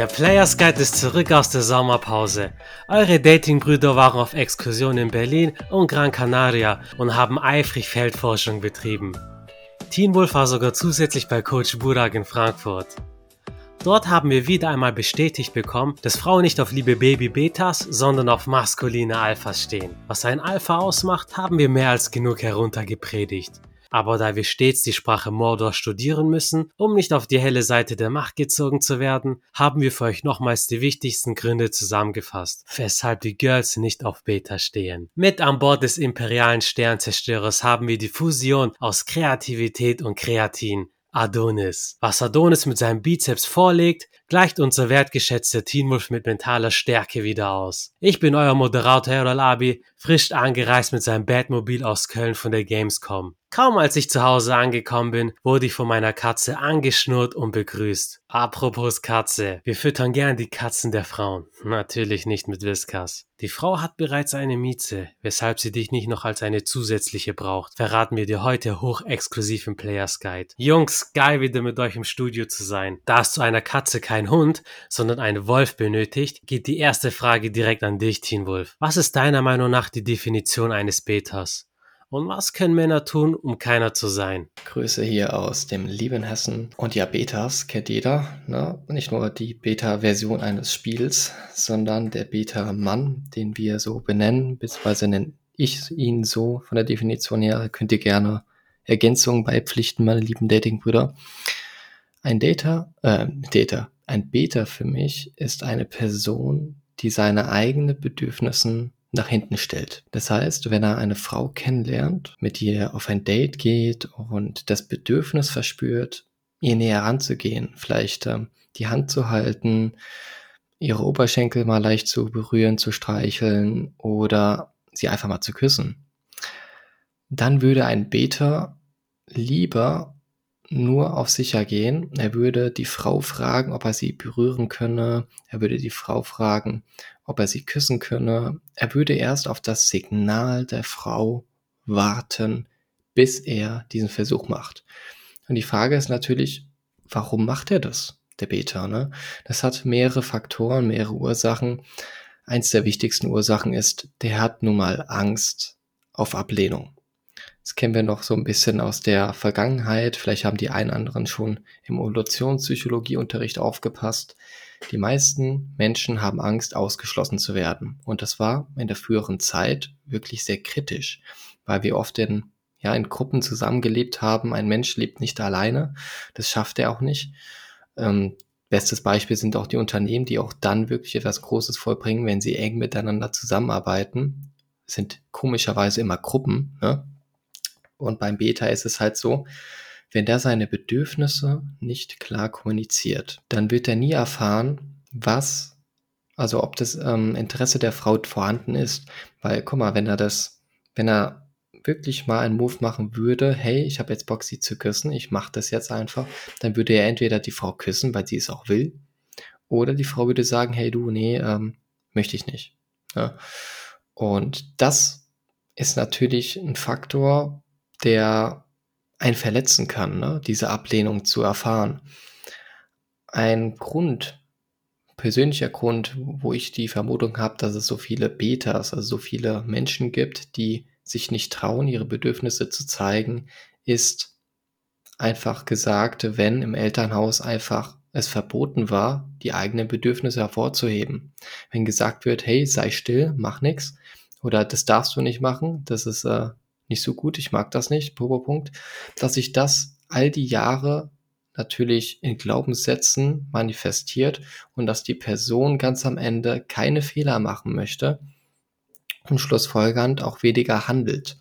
Der Players Guide ist zurück aus der Sommerpause. Eure Datingbrüder waren auf Exkursion in Berlin und Gran Canaria und haben eifrig Feldforschung betrieben. Teen Wolf war sogar zusätzlich bei Coach Burak in Frankfurt. Dort haben wir wieder einmal bestätigt bekommen, dass Frauen nicht auf liebe Baby-Betas, sondern auf maskuline Alphas stehen. Was ein Alpha ausmacht, haben wir mehr als genug heruntergepredigt. Aber da wir stets die Sprache Mordor studieren müssen, um nicht auf die helle Seite der Macht gezogen zu werden, haben wir für euch nochmals die wichtigsten Gründe zusammengefasst, weshalb die Girls nicht auf Beta stehen. Mit an Bord des imperialen Sternzerstörers haben wir die Fusion aus Kreativität und Kreatin. Adonis. Was Adonis mit seinem Bizeps vorlegt, gleicht unser wertgeschätzter Teen Wolf mit mentaler Stärke wieder aus. Ich bin euer Moderator Errol Abi, frisch angereist mit seinem Batmobil aus Köln von der Gamescom. Kaum als ich zu Hause angekommen bin, wurde ich von meiner Katze angeschnurrt und begrüßt. Apropos Katze, wir füttern gern die Katzen der Frauen. Natürlich nicht mit Whiskas. Die Frau hat bereits eine Mieze, weshalb sie dich nicht noch als eine zusätzliche braucht. Verraten wir dir heute hochexklusiv im Players Guide. Jungs, geil wieder mit euch im Studio zu sein. Da es zu einer Katze kein Hund, sondern ein Wolf benötigt, geht die erste Frage direkt an dich, Teen Wolf. Was ist deiner Meinung nach die Definition eines Betas? Und was können Männer tun, um keiner zu sein? Grüße hier aus dem lieben Hessen. Und ja, Betas kennt jeder. Ne? Nicht nur die Beta-Version eines Spiels, sondern der Beta-Mann, den wir so benennen, beziehungsweise nenne ich ihn so von der Definition her. Könnt ihr gerne Ergänzungen beipflichten, meine lieben Datingbrüder. Ein Data, äh, Data, ein Beta für mich ist eine Person, die seine eigenen Bedürfnissen nach hinten stellt. Das heißt, wenn er eine Frau kennenlernt, mit ihr auf ein Date geht und das Bedürfnis verspürt, ihr näher ranzugehen, vielleicht ähm, die Hand zu halten, ihre Oberschenkel mal leicht zu berühren, zu streicheln oder sie einfach mal zu küssen, dann würde ein Beter lieber nur auf sicher gehen. Er würde die Frau fragen, ob er sie berühren könne. Er würde die Frau fragen, ob er sie küssen könne. Er würde erst auf das Signal der Frau warten, bis er diesen Versuch macht. Und die Frage ist natürlich, warum macht er das, der Beta? Ne? Das hat mehrere Faktoren, mehrere Ursachen. Eins der wichtigsten Ursachen ist, der hat nun mal Angst auf Ablehnung. Das kennen wir noch so ein bisschen aus der Vergangenheit. Vielleicht haben die einen anderen schon im Evolutionspsychologieunterricht aufgepasst. Die meisten Menschen haben Angst, ausgeschlossen zu werden. Und das war in der früheren Zeit wirklich sehr kritisch, weil wir oft in, ja, in Gruppen zusammengelebt haben. Ein Mensch lebt nicht alleine. Das schafft er auch nicht. Ähm, bestes Beispiel sind auch die Unternehmen, die auch dann wirklich etwas Großes vollbringen, wenn sie eng miteinander zusammenarbeiten. Das sind komischerweise immer Gruppen. Ne? Und beim Beta ist es halt so, wenn der seine Bedürfnisse nicht klar kommuniziert, dann wird er nie erfahren, was, also ob das ähm, Interesse der Frau vorhanden ist. Weil, guck mal, wenn er das, wenn er wirklich mal einen Move machen würde, hey, ich habe jetzt Bock, sie zu küssen, ich mache das jetzt einfach, dann würde er entweder die Frau küssen, weil sie es auch will, oder die Frau würde sagen, hey du, nee, ähm, möchte ich nicht. Ja. Und das ist natürlich ein Faktor, der einen verletzen kann, ne? diese Ablehnung zu erfahren. Ein Grund, persönlicher Grund, wo ich die Vermutung habe, dass es so viele Betas, also so viele Menschen gibt, die sich nicht trauen, ihre Bedürfnisse zu zeigen, ist einfach gesagt, wenn im Elternhaus einfach es verboten war, die eigenen Bedürfnisse hervorzuheben. Wenn gesagt wird, hey, sei still, mach nix, oder das darfst du nicht machen, das ist äh, nicht so gut, ich mag das nicht, Punkt, dass sich das all die Jahre natürlich in Glaubenssätzen manifestiert und dass die Person ganz am Ende keine Fehler machen möchte und schlussfolgernd auch weniger handelt.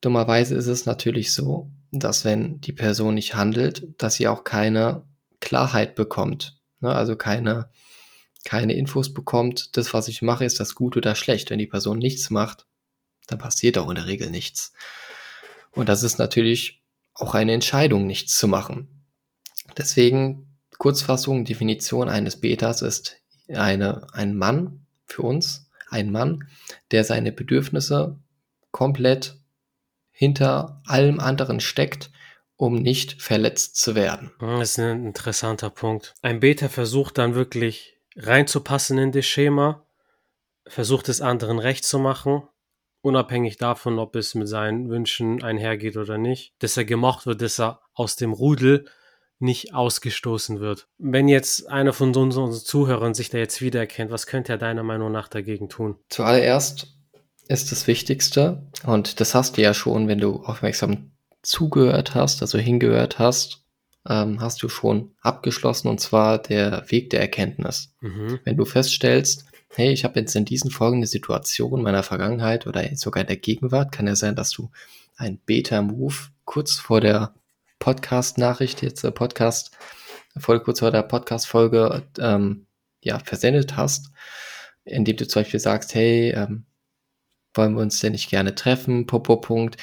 Dummerweise ist es natürlich so, dass wenn die Person nicht handelt, dass sie auch keine Klarheit bekommt. Ne? Also keine, keine Infos bekommt, das, was ich mache, ist das gut oder schlecht. Wenn die Person nichts macht, dann passiert auch in der Regel nichts. Und das ist natürlich auch eine Entscheidung, nichts zu machen. Deswegen, Kurzfassung, Definition eines Betas ist eine, ein Mann für uns, ein Mann, der seine Bedürfnisse komplett hinter allem anderen steckt um nicht verletzt zu werden. Das ist ein interessanter Punkt. Ein Beta versucht dann wirklich reinzupassen in das Schema, versucht es anderen recht zu machen, unabhängig davon, ob es mit seinen Wünschen einhergeht oder nicht, dass er gemocht wird, dass er aus dem Rudel nicht ausgestoßen wird. Wenn jetzt einer von unseren Zuhörern sich da jetzt wiedererkennt, was könnte er deiner Meinung nach dagegen tun? Zuallererst ist das Wichtigste, und das hast du ja schon, wenn du aufmerksam zugehört hast, also hingehört hast, ähm, hast du schon abgeschlossen, und zwar der Weg der Erkenntnis. Mhm. Wenn du feststellst, hey, ich habe jetzt in diesen folgenden Situationen meiner Vergangenheit oder sogar der Gegenwart, kann ja sein, dass du ein Beta-Move kurz vor der Podcast-Nachricht, jetzt der Podcast, voll kurz vor der Podcast-Folge, ähm, ja, versendet hast, indem du zum Beispiel sagst, hey, ähm, wollen wir uns denn nicht gerne treffen, Popo Punkt.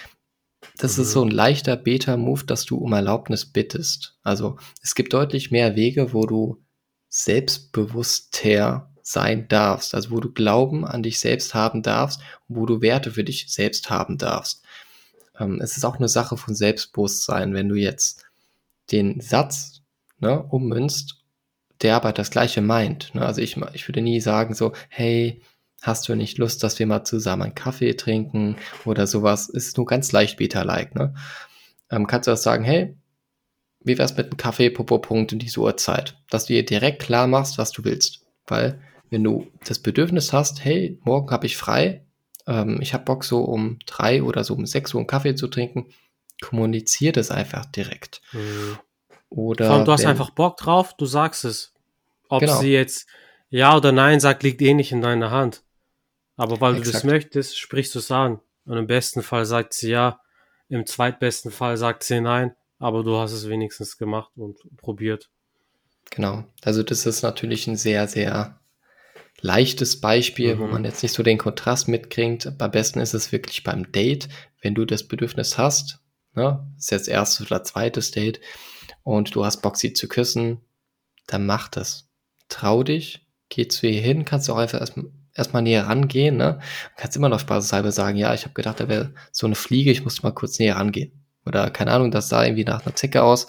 Das mhm. ist so ein leichter Beta-Move, dass du um Erlaubnis bittest. Also es gibt deutlich mehr Wege, wo du selbstbewusster sein darfst, also wo du Glauben an dich selbst haben darfst und wo du Werte für dich selbst haben darfst. Ähm, es ist auch eine Sache von Selbstbewusstsein, wenn du jetzt den Satz ne, ummünzt, der aber das Gleiche meint. Ne? Also ich, ich würde nie sagen so, hey, hast du nicht Lust, dass wir mal zusammen einen Kaffee trinken oder sowas? Ist nur ganz leicht Beta-like. Ne? Ähm, kannst du auch sagen, hey, wie wär's mit einem Kaffee, Popo, Punkt in diese Uhrzeit? Dass du dir direkt klar machst, was du willst. Weil wenn du das Bedürfnis hast, hey, morgen habe ich frei, ähm, ich habe Bock so um drei oder so um sechs Uhr einen Kaffee zu trinken, kommunizier das einfach direkt. Mhm. Oder Vor allem, du hast einfach Bock drauf, du sagst es. Ob genau. sie jetzt ja oder nein sagt, liegt eh nicht in deiner Hand. Aber weil Exakt. du das möchtest, sprichst du es an. Und im besten Fall sagt sie ja, im zweitbesten Fall sagt sie nein, aber du hast es wenigstens gemacht und probiert. Genau. Also das ist natürlich ein sehr, sehr leichtes Beispiel, mhm. wo man jetzt nicht so den Kontrast mitkriegt. Am besten ist es wirklich beim Date, wenn du das Bedürfnis hast, ne, ist jetzt erstes oder zweites Date und du hast Bock, sie zu küssen, dann mach das. Trau dich, geh zu ihr hin, kannst du auch einfach erstmal erstmal näher rangehen, ne? Kannst immer noch spaßeshalber sagen, ja, ich habe gedacht, da wäre so eine Fliege, ich musste mal kurz näher rangehen. Oder keine Ahnung, das sah irgendwie nach einer Zecke aus.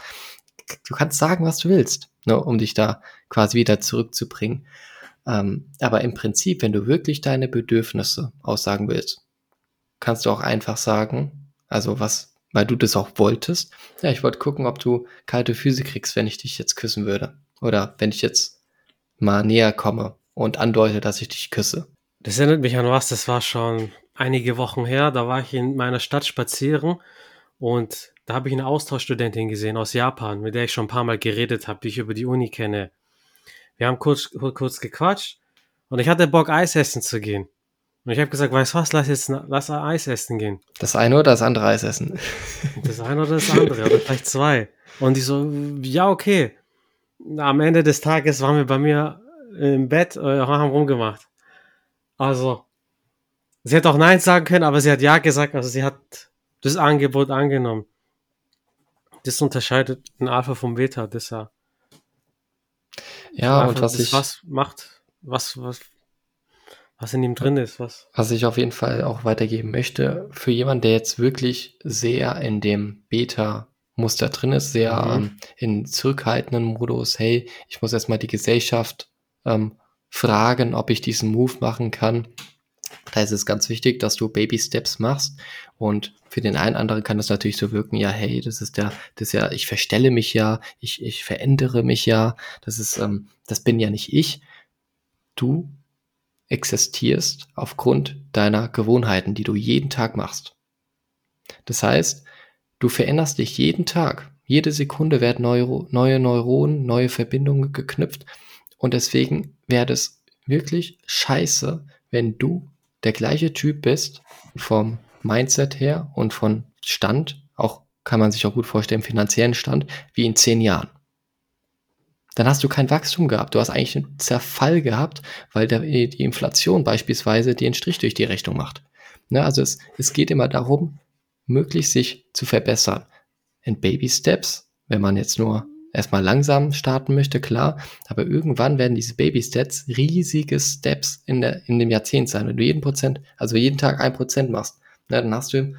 Du kannst sagen, was du willst, ne, um dich da quasi wieder zurückzubringen. Ähm, aber im Prinzip, wenn du wirklich deine Bedürfnisse aussagen willst, kannst du auch einfach sagen, also was, weil du das auch wolltest, ja, ich wollte gucken, ob du kalte Füße kriegst, wenn ich dich jetzt küssen würde. Oder wenn ich jetzt mal näher komme und andeute, dass ich dich küsse. Das erinnert mich an was, das war schon einige Wochen her. Da war ich in meiner Stadt spazieren und da habe ich eine Austauschstudentin gesehen aus Japan, mit der ich schon ein paar Mal geredet habe, die ich über die Uni kenne. Wir haben kurz, kurz gequatscht und ich hatte Bock, Eis essen zu gehen. Und ich habe gesagt, weißt du was, lass jetzt lass Eis essen gehen. Das eine oder das andere Eis essen? Das eine oder das andere, oder vielleicht zwei. Und ich so, ja, okay. Am Ende des Tages waren wir bei mir im Bett äh, haben rumgemacht. Also, sie hätte auch Nein sagen können, aber sie hat Ja gesagt, also sie hat das Angebot angenommen. Das unterscheidet ein Alpha vom Beta, das ja. Ja, und was ich. Was macht, was, was, was in ihm drin ist, was. Was ich auf jeden Fall auch weitergeben möchte, für jemanden, der jetzt wirklich sehr in dem Beta-Muster drin ist, sehr mhm. ähm, in zurückhaltenden Modus, hey, ich muss erstmal die Gesellschaft ähm, fragen, ob ich diesen Move machen kann. Da ist es ganz wichtig, dass du Baby Steps machst. Und für den einen anderen kann das natürlich so wirken, ja, hey, das ist der, das ist ja, ich verstelle mich ja, ich, ich verändere mich ja, das ist, ähm, das bin ja nicht ich. Du existierst aufgrund deiner Gewohnheiten, die du jeden Tag machst. Das heißt, du veränderst dich jeden Tag. Jede Sekunde werden neue, neue Neuronen, neue Verbindungen geknüpft und deswegen wäre das wirklich scheiße, wenn du der gleiche Typ bist vom Mindset her und von Stand, auch kann man sich auch gut vorstellen, finanziellen Stand, wie in zehn Jahren. Dann hast du kein Wachstum gehabt. Du hast eigentlich einen Zerfall gehabt, weil der, die Inflation beispielsweise einen Strich durch die Rechnung macht. Ne, also es, es geht immer darum, möglichst sich zu verbessern. In Baby Steps, wenn man jetzt nur erstmal langsam starten möchte, klar, aber irgendwann werden diese Baby-Steps riesige Steps in, der, in dem Jahrzehnt sein. Wenn du jeden Prozent, also jeden Tag ein Prozent machst, na, dann hast du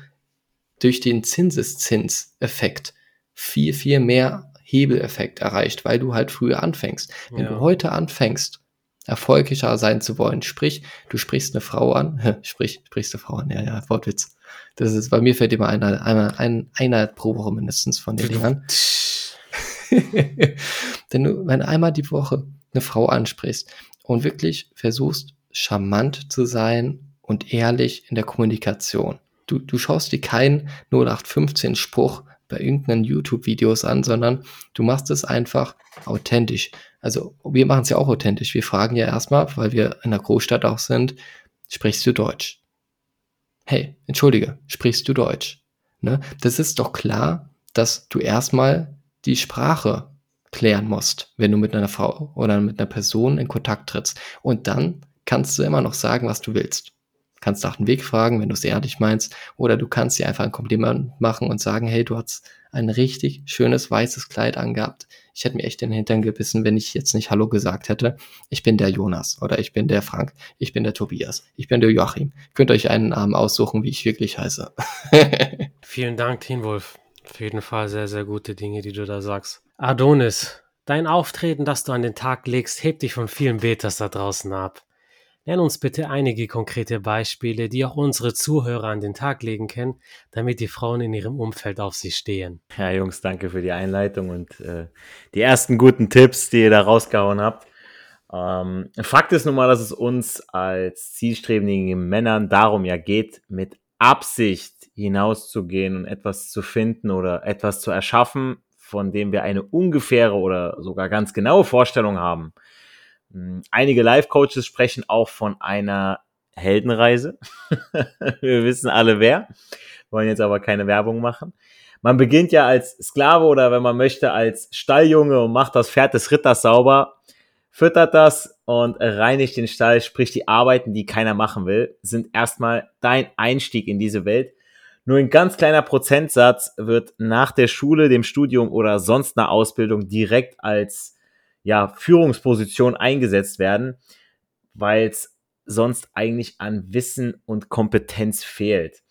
durch den Zinseszinseffekt viel, viel mehr Hebeleffekt erreicht, weil du halt früher anfängst. Wenn ja. du heute anfängst, erfolgreicher sein zu wollen, sprich, du sprichst eine Frau an, sprich, sprichst eine Frau an, ja, ja, Wortwitz. Das ist, bei mir fällt immer einer, einer, ein, einer pro Woche mindestens von den Dingern. Denn du, wenn einmal die Woche eine Frau ansprichst und wirklich versuchst, charmant zu sein und ehrlich in der Kommunikation. Du, du schaust dir keinen 0815 Spruch bei irgendeinen YouTube-Videos an, sondern du machst es einfach authentisch. Also wir machen es ja auch authentisch. Wir fragen ja erstmal, weil wir in der Großstadt auch sind, sprichst du Deutsch? Hey, entschuldige, sprichst du Deutsch? Ne? Das ist doch klar, dass du erstmal die Sprache klären musst, wenn du mit einer Frau oder mit einer Person in Kontakt trittst. Und dann kannst du immer noch sagen, was du willst kannst nach dem Weg fragen, wenn du es ehrlich meinst, oder du kannst dir einfach ein Kompliment machen und sagen, hey, du hast ein richtig schönes weißes Kleid angehabt. Ich hätte mir echt den Hintern gebissen, wenn ich jetzt nicht Hallo gesagt hätte. Ich bin der Jonas oder ich bin der Frank, ich bin der Tobias, ich bin der Joachim. Könnt euch einen Namen aussuchen, wie ich wirklich heiße. Vielen Dank, Tinwolf. Auf jeden Fall sehr, sehr gute Dinge, die du da sagst. Adonis, dein Auftreten, das du an den Tag legst, hebt dich von vielen Betas da draußen ab. Nenn uns bitte einige konkrete Beispiele, die auch unsere Zuhörer an den Tag legen können, damit die Frauen in ihrem Umfeld auf sie stehen. Ja, Jungs, danke für die Einleitung und äh, die ersten guten Tipps, die ihr da rausgehauen habt. Ähm, Fakt ist nun mal, dass es uns als zielstrebigen Männern darum ja geht, mit Absicht hinauszugehen und etwas zu finden oder etwas zu erschaffen, von dem wir eine ungefähre oder sogar ganz genaue Vorstellung haben. Hm, einige Life-Coaches sprechen auch von einer Heldenreise. Wir wissen alle wer, wollen jetzt aber keine Werbung machen. Man beginnt ja als Sklave oder wenn man möchte als Stalljunge und macht das Pferd des Ritters sauber, füttert das und reinigt den Stall, sprich die Arbeiten, die keiner machen will, sind erstmal dein Einstieg in diese Welt. Nur ein ganz kleiner Prozentsatz wird nach der Schule, dem Studium oder sonst einer Ausbildung direkt als ja, Führungsposition eingesetzt werden, weil es sonst eigentlich an Wissen und Kompetenz fehlt.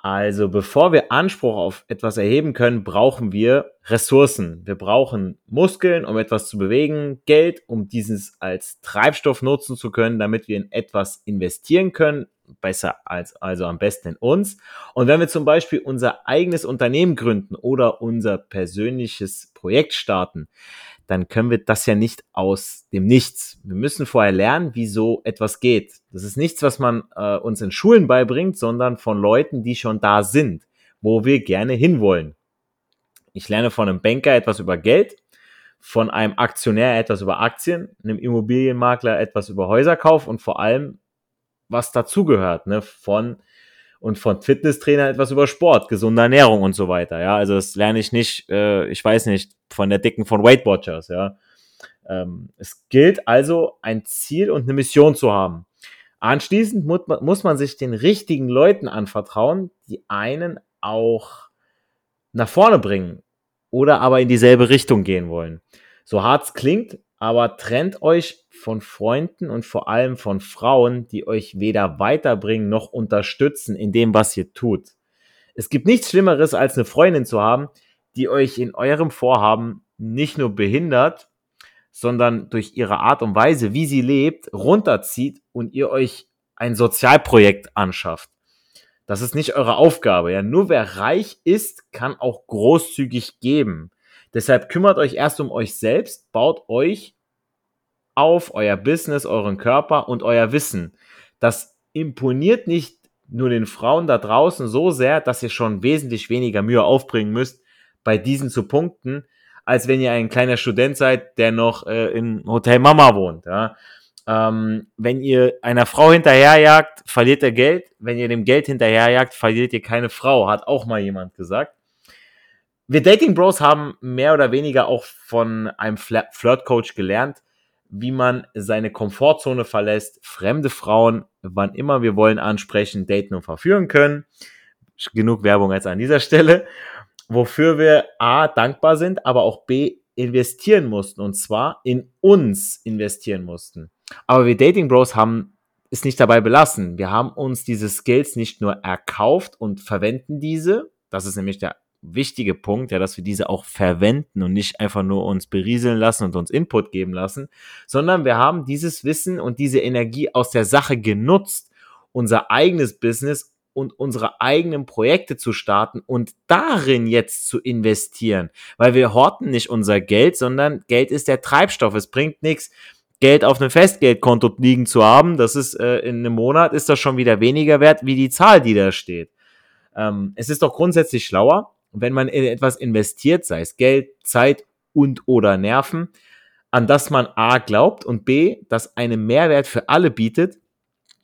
Also bevor wir Anspruch auf etwas erheben können, brauchen wir Ressourcen. Wir brauchen Muskeln, um etwas zu bewegen, Geld, um dieses als Treibstoff nutzen zu können, damit wir in etwas investieren können, besser als also am besten in uns. Und wenn wir zum Beispiel unser eigenes Unternehmen gründen oder unser persönliches Projekt starten, dann können wir das ja nicht aus dem Nichts. Wir müssen vorher lernen, wie so etwas geht. Das ist nichts, was man äh, uns in Schulen beibringt, sondern von Leuten, die schon da sind, wo wir gerne hinwollen. Ich lerne von einem Banker etwas über Geld, von einem Aktionär etwas über Aktien, einem Immobilienmakler etwas über Häuserkauf und vor allem, was dazugehört, ne, von und von Fitnesstrainer etwas über Sport, gesunde Ernährung und so weiter. Ja, also das lerne ich nicht, äh, ich weiß nicht, von der Dicken von Weight Watchers. Ja, ähm, es gilt also ein Ziel und eine Mission zu haben. Anschließend man, muss man sich den richtigen Leuten anvertrauen, die einen auch nach vorne bringen oder aber in dieselbe Richtung gehen wollen. So hart es klingt, aber trennt euch von Freunden und vor allem von Frauen, die euch weder weiterbringen noch unterstützen in dem, was ihr tut. Es gibt nichts Schlimmeres, als eine Freundin zu haben, die euch in eurem Vorhaben nicht nur behindert, sondern durch ihre Art und Weise, wie sie lebt, runterzieht und ihr euch ein Sozialprojekt anschafft. Das ist nicht eure Aufgabe. Ja, nur wer reich ist, kann auch großzügig geben. Deshalb kümmert euch erst um euch selbst, baut euch auf, euer Business, euren Körper und euer Wissen. Das imponiert nicht nur den Frauen da draußen so sehr, dass ihr schon wesentlich weniger Mühe aufbringen müsst, bei diesen zu punkten, als wenn ihr ein kleiner Student seid, der noch äh, in Hotel Mama wohnt. Ja? Ähm, wenn ihr einer Frau hinterherjagt, verliert ihr Geld. Wenn ihr dem Geld hinterherjagt, verliert ihr keine Frau, hat auch mal jemand gesagt wir Dating Bros haben mehr oder weniger auch von einem Flirt-Coach gelernt, wie man seine Komfortzone verlässt, fremde Frauen, wann immer wir wollen, ansprechen, daten und verführen können. Genug Werbung jetzt an dieser Stelle. Wofür wir A, dankbar sind, aber auch B, investieren mussten. Und zwar in uns investieren mussten. Aber wir Dating Bros haben es nicht dabei belassen. Wir haben uns diese Skills nicht nur erkauft und verwenden diese. Das ist nämlich der wichtige Punkt, ja, dass wir diese auch verwenden und nicht einfach nur uns berieseln lassen und uns Input geben lassen, sondern wir haben dieses Wissen und diese Energie aus der Sache genutzt, unser eigenes Business und unsere eigenen Projekte zu starten und darin jetzt zu investieren, weil wir horten nicht unser Geld, sondern Geld ist der Treibstoff. Es bringt nichts, Geld auf einem Festgeldkonto liegen zu haben. Das ist äh, in einem Monat ist das schon wieder weniger wert wie die Zahl, die da steht. Ähm, es ist doch grundsätzlich schlauer, wenn man in etwas investiert, sei es Geld, Zeit und oder Nerven, an das man A glaubt und B, das einen Mehrwert für alle bietet,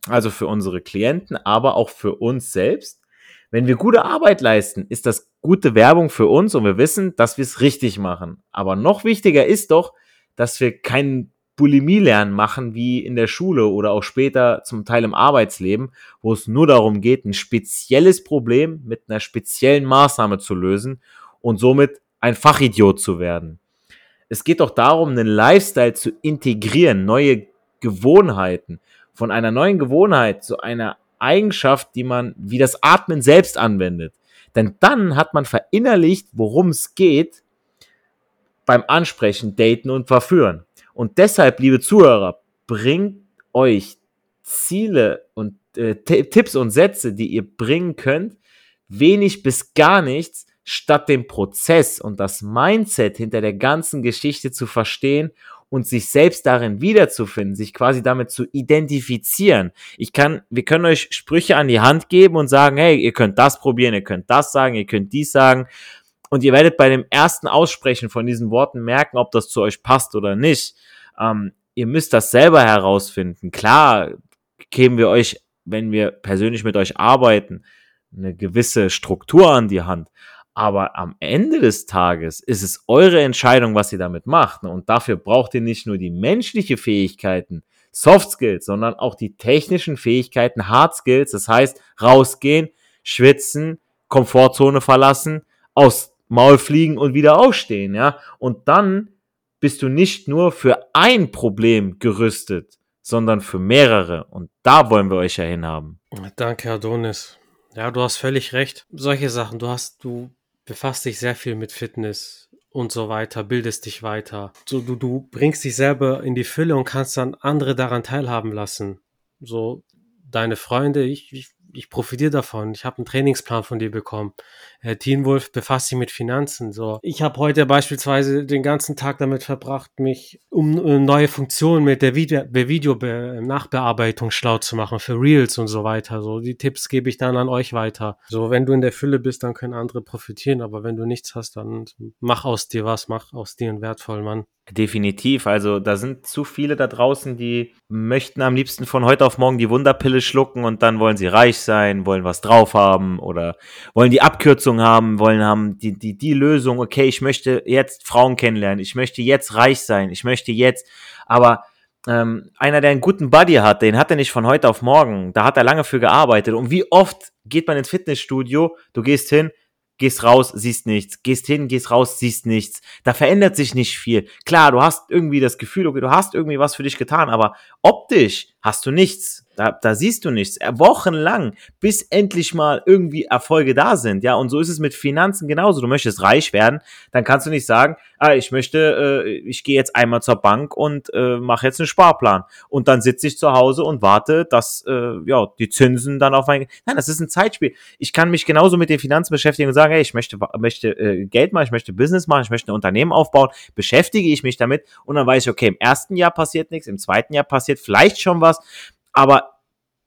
also für unsere Klienten, aber auch für uns selbst. Wenn wir gute Arbeit leisten, ist das gute Werbung für uns und wir wissen, dass wir es richtig machen. Aber noch wichtiger ist doch, dass wir keinen Bulimie-Lernen machen wie in der Schule oder auch später zum Teil im Arbeitsleben, wo es nur darum geht, ein spezielles Problem mit einer speziellen Maßnahme zu lösen und somit ein Fachidiot zu werden. Es geht doch darum, einen Lifestyle zu integrieren, neue Gewohnheiten, von einer neuen Gewohnheit zu einer Eigenschaft, die man wie das Atmen selbst anwendet. Denn dann hat man verinnerlicht, worum es geht beim Ansprechen, Daten und Verführen. Und deshalb, liebe Zuhörer, bringt euch Ziele und äh, Tipps und Sätze, die ihr bringen könnt, wenig bis gar nichts, statt den Prozess und das Mindset hinter der ganzen Geschichte zu verstehen und sich selbst darin wiederzufinden, sich quasi damit zu identifizieren. Ich kann, wir können euch Sprüche an die Hand geben und sagen, hey, ihr könnt das probieren, ihr könnt das sagen, ihr könnt dies sagen. Und ihr werdet bei dem ersten Aussprechen von diesen Worten merken, ob das zu euch passt oder nicht. Ähm, ihr müsst das selber herausfinden. Klar geben wir euch, wenn wir persönlich mit euch arbeiten, eine gewisse Struktur an die Hand. Aber am Ende des Tages ist es eure Entscheidung, was ihr damit macht. Und dafür braucht ihr nicht nur die menschliche Fähigkeiten, Soft Skills, sondern auch die technischen Fähigkeiten, Hard Skills. Das heißt, rausgehen, schwitzen, Komfortzone verlassen, aus Maul fliegen und wieder aufstehen, ja. Und dann bist du nicht nur für ein Problem gerüstet, sondern für mehrere. Und da wollen wir euch ja hinhaben. Danke, Adonis. Ja, du hast völlig recht. Solche Sachen, du hast, du befasst dich sehr viel mit Fitness und so weiter, bildest dich weiter. So, du, du bringst dich selber in die Fülle und kannst dann andere daran teilhaben lassen. So, deine Freunde, ich, ich ich profitiere davon. Ich habe einen Trainingsplan von dir bekommen. Äh, Teen Wolf befasst sich mit Finanzen. So, ich habe heute beispielsweise den ganzen Tag damit verbracht, mich um äh, neue Funktionen mit der Video, Video Nachbearbeitung schlau zu machen für Reels und so weiter. So, die Tipps gebe ich dann an euch weiter. So, wenn du in der Fülle bist, dann können andere profitieren. Aber wenn du nichts hast, dann mach aus dir was, mach aus dir einen wertvollen Mann. Definitiv. Also da sind zu viele da draußen, die möchten am liebsten von heute auf morgen die Wunderpille schlucken und dann wollen sie reich sein, wollen was drauf haben oder wollen die Abkürzung haben, wollen haben die, die, die Lösung, okay, ich möchte jetzt Frauen kennenlernen, ich möchte jetzt reich sein, ich möchte jetzt, aber ähm, einer, der einen guten Buddy hat, den hat er nicht von heute auf morgen, da hat er lange für gearbeitet und wie oft geht man ins Fitnessstudio, du gehst hin, gehst raus, siehst nichts, gehst hin, gehst raus, siehst nichts. Da verändert sich nicht viel. Klar, du hast irgendwie das Gefühl, okay, du hast irgendwie was für dich getan, aber optisch hast du nichts. Da, da siehst du nichts. Äh, wochenlang, bis endlich mal irgendwie Erfolge da sind. Ja, und so ist es mit Finanzen genauso. Du möchtest reich werden, dann kannst du nicht sagen, ah, ich möchte, äh, ich gehe jetzt einmal zur Bank und äh, mache jetzt einen Sparplan. Und dann sitze ich zu Hause und warte, dass äh, ja die Zinsen dann auf mein. Nein, das ist ein Zeitspiel. Ich kann mich genauso mit den Finanzen beschäftigen und sagen, hey, ich möchte, möchte äh, Geld machen, ich möchte Business machen, ich möchte ein Unternehmen aufbauen, beschäftige ich mich damit und dann weiß ich, okay, im ersten Jahr passiert nichts, im zweiten Jahr passiert vielleicht schon was, aber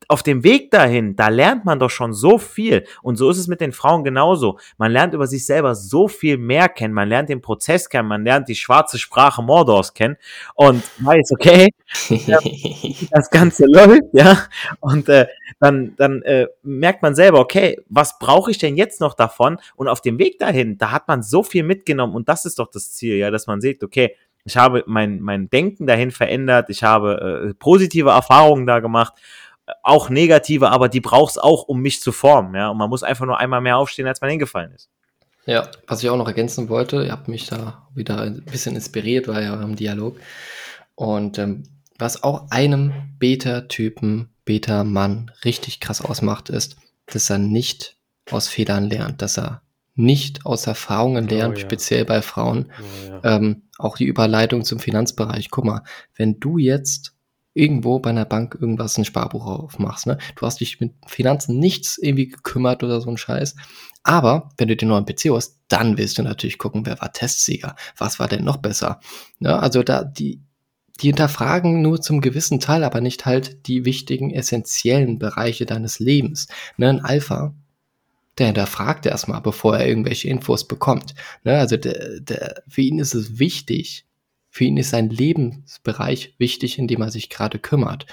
auf dem Weg dahin, da lernt man doch schon so viel. Und so ist es mit den Frauen genauso. Man lernt über sich selber so viel mehr kennen. Man lernt den Prozess kennen. Man lernt die schwarze Sprache Mordors kennen. Und weiß, okay, das Ganze läuft, ja. Und äh, dann, dann äh, merkt man selber, okay, was brauche ich denn jetzt noch davon? Und auf dem Weg dahin, da hat man so viel mitgenommen. Und das ist doch das Ziel, ja, dass man sieht, okay, ich habe mein, mein Denken dahin verändert. Ich habe äh, positive Erfahrungen da gemacht auch negative, aber die brauchst auch, um mich zu formen. Ja? Und man muss einfach nur einmal mehr aufstehen, als man hingefallen ist. Ja, was ich auch noch ergänzen wollte, ihr habt mich da wieder ein bisschen inspiriert bei eurem Dialog. Und ähm, was auch einem Beta-Typen, Beta-Mann richtig krass ausmacht, ist, dass er nicht aus Fehlern lernt, dass er nicht aus Erfahrungen lernt, Oh ja. speziell bei Frauen. Oh, ja. Ähm, auch die Überleitung zum Finanzbereich. Guck mal, wenn du jetzt irgendwo bei einer Bank irgendwas ein Sparbuch aufmachst, ne? Du hast dich mit Finanzen nichts irgendwie gekümmert oder so ein Scheiß. Aber wenn du den neuen PC hast, dann willst du natürlich gucken, wer war Testsieger? Was war denn noch besser? Ne? Also da, die, die hinterfragen nur zum gewissen Teil, aber nicht halt die wichtigen, essentiellen Bereiche deines Lebens. Ne? Ein Alpha, der hinterfragt erstmal, bevor er irgendwelche Infos bekommt. Ne? Also der, der, für ihn ist es wichtig, für ihn ist sein Lebensbereich wichtig, in dem er sich gerade kümmert.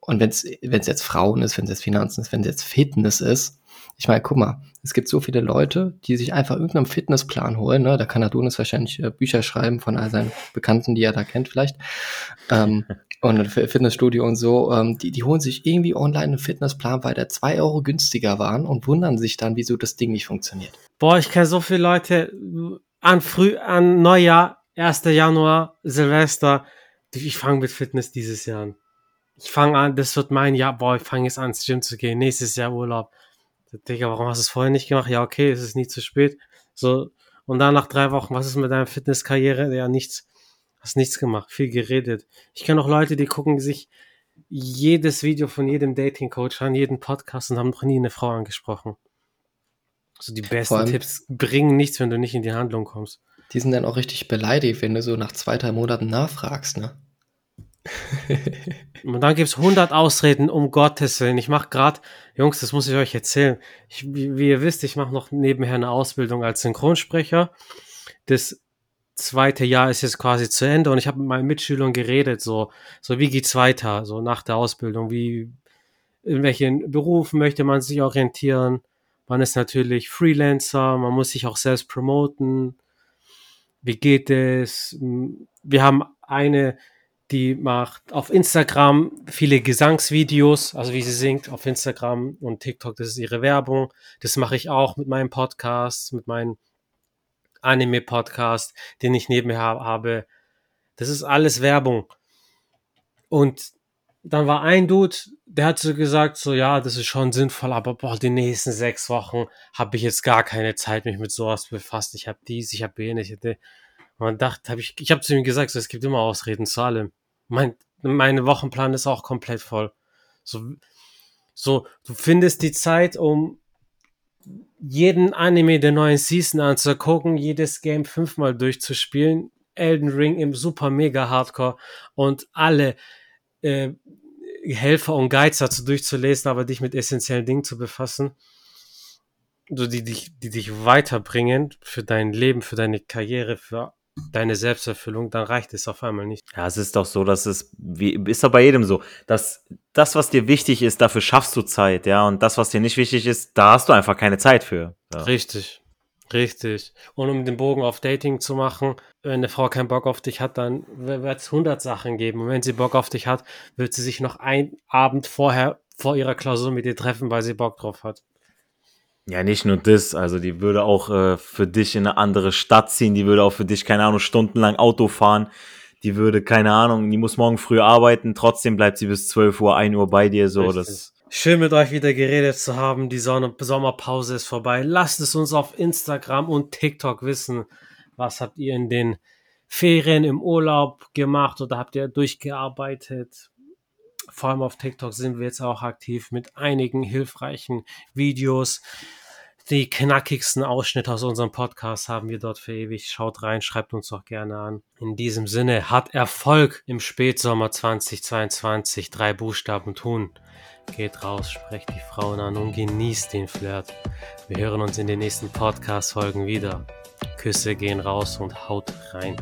Und wenn es jetzt Frauen ist, wenn es jetzt Finanzen ist, wenn es jetzt Fitness ist, ich meine, guck mal, es gibt so viele Leute, die sich einfach irgendeinen Fitnessplan holen. Ne? Da kann Adonis wahrscheinlich äh, Bücher schreiben von all seinen Bekannten, die er da kennt vielleicht. Ähm, und Fitnessstudio und so. Ähm, die, die holen sich irgendwie online einen Fitnessplan, weil der zwei Euro günstiger waren und wundern sich dann, wieso das Ding nicht funktioniert. Boah, ich kenne so viele Leute an früh, an Neujahr, 1. Januar, Silvester. Ich fange mit Fitness dieses Jahr an. Ich fange an, das wird mein Jahr, boah, ich fange jetzt an, ins Gym zu gehen. Nächstes Jahr Urlaub. Digga, warum hast du es vorher nicht gemacht? Ja, okay, es ist nie zu spät. So, und dann nach drei Wochen, was ist mit deiner Fitnesskarriere? Ja, nichts. Hast nichts gemacht, viel geredet. Ich kenne auch Leute, die gucken sich jedes Video von jedem Dating-Coach an, jeden Podcast und haben noch nie eine Frau angesprochen. So die besten allem- Tipps bringen nichts, wenn du nicht in die Handlung kommst. Die sind dann auch richtig beleidigt, wenn du so nach zwei, drei Monaten nachfragst, ne? Und dann gibt's 100 Ausreden, um Gottes Willen. Ich mache gerade, Jungs, das muss ich euch erzählen. Ich, wie, wie ihr wisst, ich mache noch nebenher eine Ausbildung als Synchronsprecher. Das zweite Jahr ist jetzt quasi zu Ende und ich habe mit meinen Mitschülern geredet, so, so wie geht's weiter, so nach der Ausbildung, wie, in welchen Berufen möchte man sich orientieren. Man ist natürlich Freelancer, man muss sich auch selbst promoten. Wie geht es? Wir haben eine, die macht auf Instagram viele Gesangsvideos, also wie sie singt auf Instagram und TikTok, das ist ihre Werbung. Das mache ich auch mit meinem Podcast, mit meinem Anime-Podcast, den ich nebenher habe. Das ist alles Werbung. Und dann war ein Dude, der hat so gesagt, so ja, das ist schon sinnvoll, aber boah, die nächsten sechs Wochen habe ich jetzt gar keine Zeit, mich mit sowas befasst. Ich habe dies, ich habe jenes, ich man dachte, habe ich, ich habe zu ihm gesagt, so, es gibt immer Ausreden zu allem. Mein, mein Wochenplan ist auch komplett voll. So, so, du findest die Zeit, um jeden Anime der neuen Season anzugucken, jedes Game fünfmal durchzuspielen, Elden Ring im super mega Hardcore und alle äh, Helfer und Guides dazu durchzulesen, aber dich mit essentiellen Dingen zu befassen, so die dich, die dich weiterbringen für dein Leben, für deine Karriere, für deine Selbsterfüllung, dann reicht es auf einmal nicht. Ja, es ist doch so, dass es, wie, ist doch bei jedem so, dass das, was dir wichtig ist, dafür schaffst du Zeit, ja, und das, was dir nicht wichtig ist, da hast du einfach keine Zeit für. Ja. Richtig. Richtig. Und um den Bogen auf Dating zu machen, wenn eine Frau keinen Bock auf dich hat, dann wird es 100 Sachen geben. Und wenn sie Bock auf dich hat, wird sie sich noch einen Abend vorher, vor ihrer Klausur mit dir treffen, weil sie Bock drauf hat. Ja, nicht nur das, also die würde auch äh, für dich in eine andere Stadt ziehen, die würde auch für dich, keine Ahnung, stundenlang Auto fahren, die würde, keine Ahnung, die muss morgen früh arbeiten, trotzdem bleibt sie bis 12 Uhr, 1 Uhr bei dir, so, Richtig. das, Schön mit euch wieder geredet zu haben. Die Sonne Sommerpause ist vorbei. Lasst es uns auf Instagram und TikTok wissen. Was habt ihr in den Ferien im Urlaub gemacht oder habt ihr durchgearbeitet? Vor allem auf TikTok sind wir jetzt auch aktiv mit einigen hilfreichen Videos. Die knackigsten Ausschnitte aus unserem Podcast haben wir dort für ewig. Schaut rein, schreibt uns auch gerne an. In diesem Sinne, hat Erfolg im Spätsommer 2022. Drei Buchstaben tun. Geht raus, sprecht die Frauen an und genießt den Flirt. Wir hören uns in den nächsten Podcast-Folgen wieder. Küsse gehen raus und haut rein.